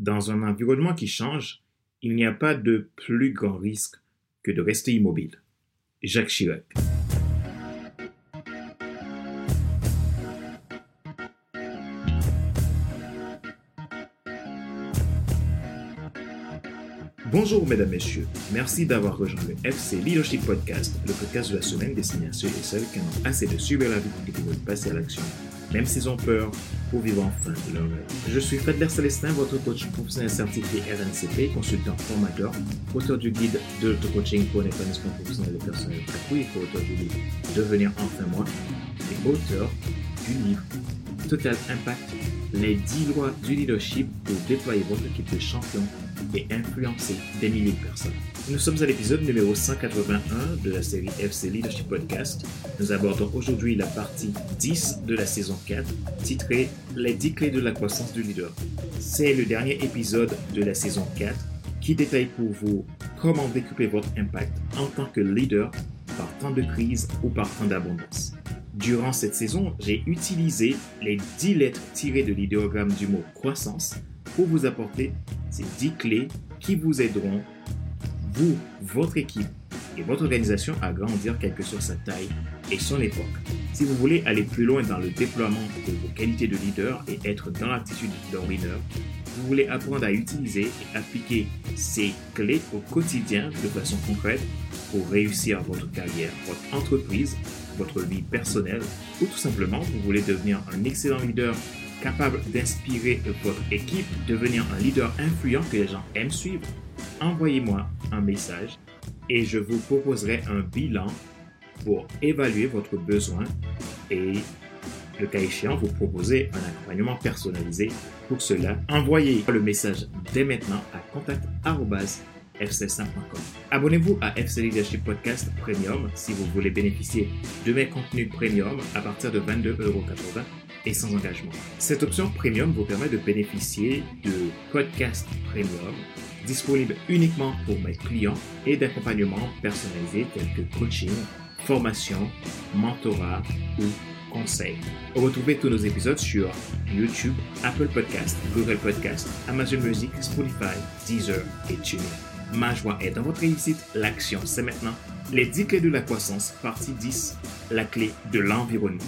Dans un environnement qui change, il n'y a pas de plus grand risque que de rester immobile. Jacques Chirac. Bonjour mesdames, messieurs. Merci d'avoir rejoint le FC Leadership Podcast, le podcast de la semaine destiné à ceux et celles qui en ont assez de suivre la vie et qui veulent passer à l'action, même s'ils ont peur, vivre enfin leur rêve. Je suis Fred Célestin, votre coach professionnel certifié RNCP, consultant formateur, auteur du guide de l'auto-coaching pour un épanouissement professionnel et personnel et auteur du livre Devenir enfin moi et auteur du livre Total Impact, les 10 lois du leadership pour déployer votre équipe de champions et influencer des milliers de personnes. Nous sommes à l'épisode numéro 181 de la série FC Leadership Podcast. Nous abordons aujourd'hui la partie 10 de la saison 4, titrée Les 10 clés de la croissance du leader. C'est le dernier épisode de la saison 4 qui détaille pour vous comment découper votre impact en tant que leader par temps de crise ou par temps d'abondance. Durant cette saison, j'ai utilisé les 10 lettres tirées de l'idéogramme du mot croissance pour vous apporter ces 10 clés qui vous aideront, vous, votre équipe et votre organisation à grandir quelle que soit sa taille et son époque. Si vous voulez aller plus loin dans le déploiement de vos qualités de leader et être dans l'attitude d'un winner, vous voulez apprendre à utiliser et appliquer ces clés au quotidien de façon concrète pour réussir votre carrière, votre entreprise, votre vie personnelle ou tout simplement vous voulez devenir un excellent leader capable d'inspirer votre équipe, devenir un leader influent que les gens aiment suivre, envoyez-moi un message et je vous proposerai un bilan pour évaluer votre besoin et le cas échéant, vous proposer un accompagnement personnalisé. Pour cela, envoyez le message dès maintenant à contact.fc5.com. Abonnez-vous à FC Leadership Podcast Premium si vous voulez bénéficier de mes contenus premium à partir de 22,80€ et sans engagement. Cette option premium vous permet de bénéficier de podcasts premium disponibles uniquement pour mes clients et d'accompagnements personnalisés tels que coaching, formation, mentorat ou conseils. Retrouvez tous nos épisodes sur YouTube, Apple Podcast, Google Podcast, Amazon Music, Spotify, Deezer et TuneIn. Ma joie est dans votre réussite. L'action, c'est maintenant. Les 10 clés de la croissance, partie 10, la clé de l'environnement.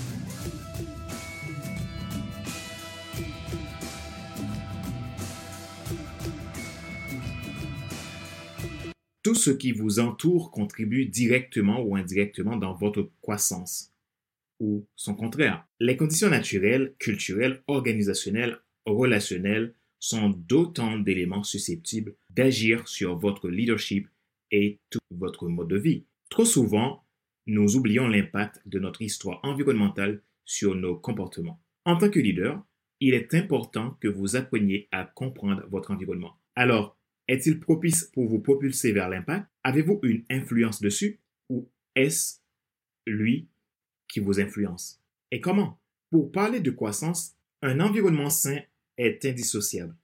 Tout ce qui vous entoure contribue directement ou indirectement dans votre croissance ou son contraire. Les conditions naturelles, culturelles, organisationnelles, relationnelles sont d'autant d'éléments susceptibles d'agir sur votre leadership et tout votre mode de vie. Trop souvent, nous oublions l'impact de notre histoire environnementale sur nos comportements. En tant que leader, il est important que vous appreniez à comprendre votre environnement. Alors, est-il propice pour vous propulser vers l'impact? Avez-vous une influence dessus Ou est-ce lui qui vous influence? Et comment? Pour parler de croissance, un environnement sain est indissociable.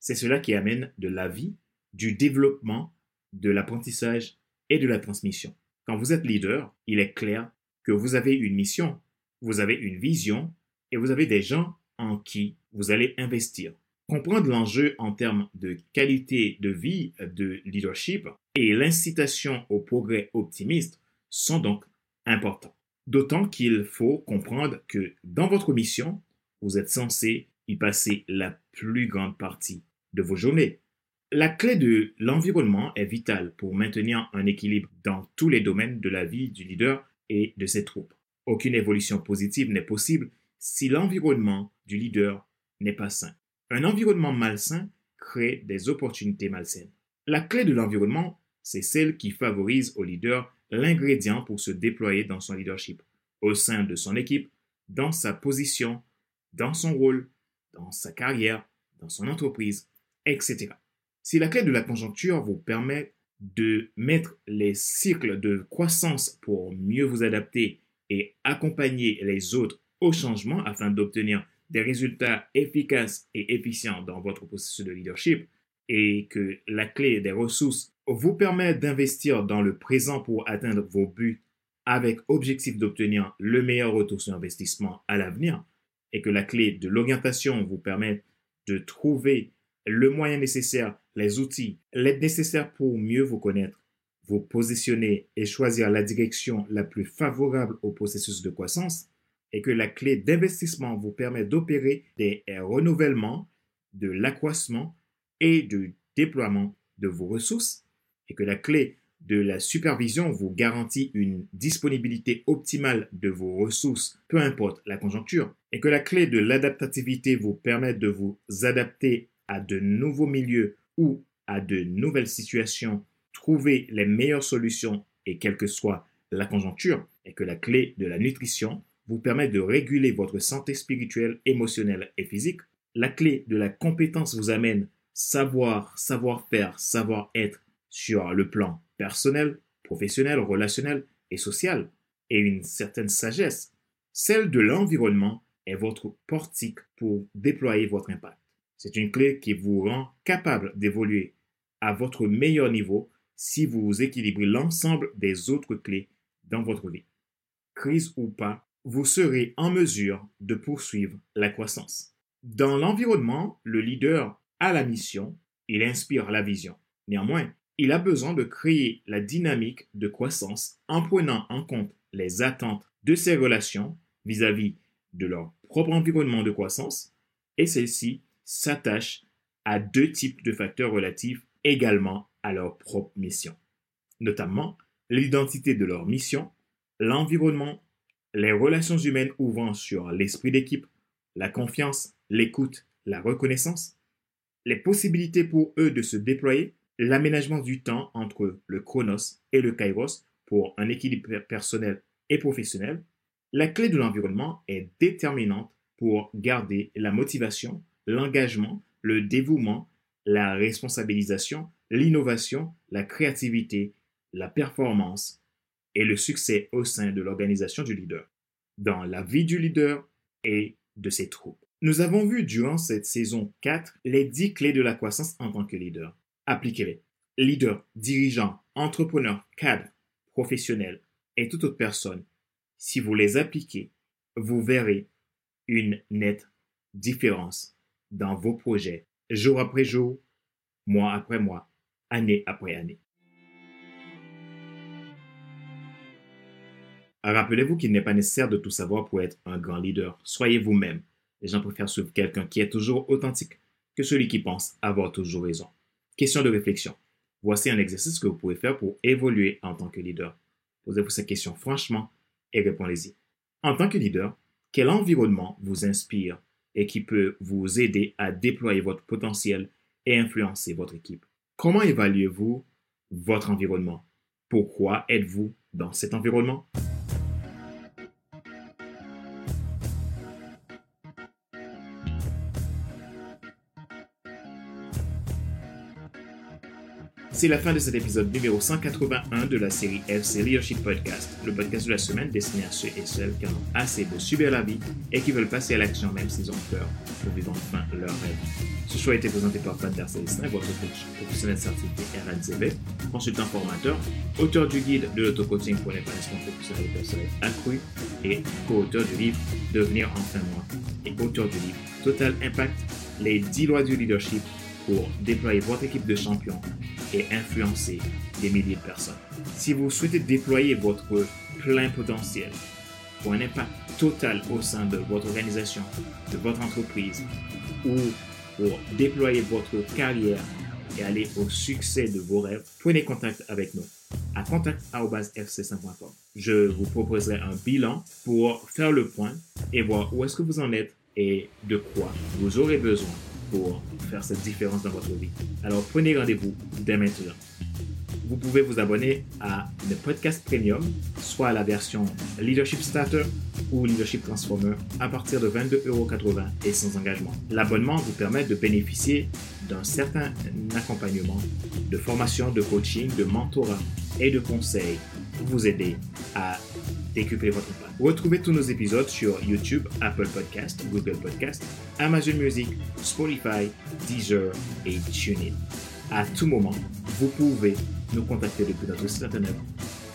C'est cela qui amène de la vie, du développement, de l'apprentissage et de la transmission. Quand vous êtes leader, il est clair que vous avez une mission, vous avez une vision et vous avez des gens en qui vous allez investir. Comprendre l'enjeu en termes de qualité de vie, de leadership et l'incitation au progrès optimiste sont donc importants. D'autant qu'il faut comprendre que dans votre mission, vous êtes censé y passer la plus grande partie de vos journées. La clé de l'environnement est vitale pour maintenir un équilibre dans tous les domaines de la vie du leader et de ses troupes. Aucune évolution positive n'est possible si l'environnement du leader n'est pas sain. Un environnement malsain crée des opportunités malsaines. La clé de l'environnement, c'est celle qui favorise au leader l'ingrédient pour se déployer dans son leadership, au sein de son équipe, dans sa position, dans son rôle, dans sa carrière, dans son entreprise, etc. Si la clé de la conjoncture vous permet de mettre les cycles de croissance pour mieux vous adapter et accompagner les autres au changement afin d'obtenir des résultats efficaces et efficients dans votre processus de leadership et que la clé des ressources vous permet d'investir dans le présent pour atteindre vos buts avec objectif d'obtenir le meilleur retour sur investissement à l'avenir et que la clé de l'orientation vous permet de trouver le moyen nécessaire, les outils, l'aide nécessaire pour mieux vous connaître, vous positionner et choisir la direction la plus favorable au processus de croissance, et que la clé d'investissement vous permet d'opérer des renouvellements, de l'accroissement et du déploiement de vos ressources, et que la clé de la supervision vous garantit une disponibilité optimale de vos ressources, peu importe la conjoncture, et que la clé de l'adaptativité vous permet de vous adapter à de nouveaux milieux ou à de nouvelles situations, trouver les meilleures solutions et quelle que soit la conjoncture, et que la clé de la nutrition vous permet de réguler votre santé spirituelle, émotionnelle et physique. La clé de la compétence vous amène savoir, savoir-faire, savoir-être sur le plan personnel, professionnel, relationnel et social, et une certaine sagesse. Celle de l'environnement est votre portique pour déployer votre impact. C'est une clé qui vous rend capable d'évoluer à votre meilleur niveau si vous équilibrez l'ensemble des autres clés dans votre vie. Crise ou pas, vous serez en mesure de poursuivre la croissance. Dans l'environnement, le leader a la mission, il inspire la vision. Néanmoins, il a besoin de créer la dynamique de croissance en prenant en compte les attentes de ses relations vis-à-vis de leur propre environnement de croissance et celles-ci s'attachent à deux types de facteurs relatifs également à leur propre mission, notamment l'identité de leur mission, l'environnement, les relations humaines ouvrant sur l'esprit d'équipe, la confiance, l'écoute, la reconnaissance, les possibilités pour eux de se déployer l'aménagement du temps entre le chronos et le kairos pour un équilibre personnel et professionnel, la clé de l'environnement est déterminante pour garder la motivation, l'engagement, le dévouement, la responsabilisation, l'innovation, la créativité, la performance et le succès au sein de l'organisation du leader, dans la vie du leader et de ses troupes. Nous avons vu durant cette saison 4 les 10 clés de la croissance en tant que leader appliquez-les. Leader, dirigeant, entrepreneur, cadre, professionnel et toute autre personne, si vous les appliquez, vous verrez une nette différence dans vos projets, jour après jour, mois après mois, année après année. Rappelez-vous qu'il n'est pas nécessaire de tout savoir pour être un grand leader. Soyez vous-même. Les gens préfèrent suivre quelqu'un qui est toujours authentique que celui qui pense avoir toujours raison. Question de réflexion. Voici un exercice que vous pouvez faire pour évoluer en tant que leader. Posez-vous cette question franchement et répondez-y. En tant que leader, quel environnement vous inspire et qui peut vous aider à déployer votre potentiel et influencer votre équipe? Comment évaluez-vous votre environnement? Pourquoi êtes-vous dans cet environnement? C'est la fin de cet épisode numéro 181 de la série FC Leadership Podcast, le podcast de la semaine destiné à ceux et celles qui en ont assez de subir la vie et qui veulent passer à l'action même s'ils ont peur pour vivre enfin leur rêve. Ce choix a été présenté par Pater Célestin, votre coach professionnel certifié RNCV, consultant formateur, auteur du guide de l'auto-coaching pour l'épanouissement professionnel et personnel accru et co-auteur du livre Devenir enfin moi et auteur du livre Total Impact, les 10 lois du leadership pour déployer votre équipe de champions et influencer des milliers de personnes. Si vous souhaitez déployer votre plein potentiel pour un impact total au sein de votre organisation, de votre entreprise ou pour déployer votre carrière et aller au succès de vos rêves, prenez contact avec nous à contact.fc5.com. Je vous proposerai un bilan pour faire le point et voir où est-ce que vous en êtes et de quoi vous aurez besoin pour faire cette différence dans votre vie. Alors prenez rendez-vous dès maintenant. Vous pouvez vous abonner à le podcast premium, soit à la version Leadership Starter ou Leadership Transformer à partir de 22,80€ et sans engagement. L'abonnement vous permet de bénéficier d'un certain accompagnement, de formation, de coaching, de mentorat et de conseils pour vous aider à décupler votre impact. Retrouvez tous nos épisodes sur YouTube, Apple Podcast, Google Podcast, Amazon Music, Spotify, Deezer et TuneIn. À tout moment, vous pouvez nous contacter depuis notre site internet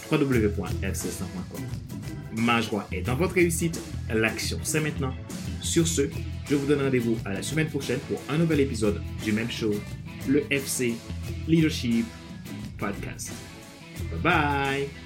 www.fc100.com. Ma joie est dans votre réussite. L'action, c'est maintenant. Sur ce, je vous donne rendez-vous à la semaine prochaine pour un nouvel épisode du même show, le FC Leadership Podcast. Bye bye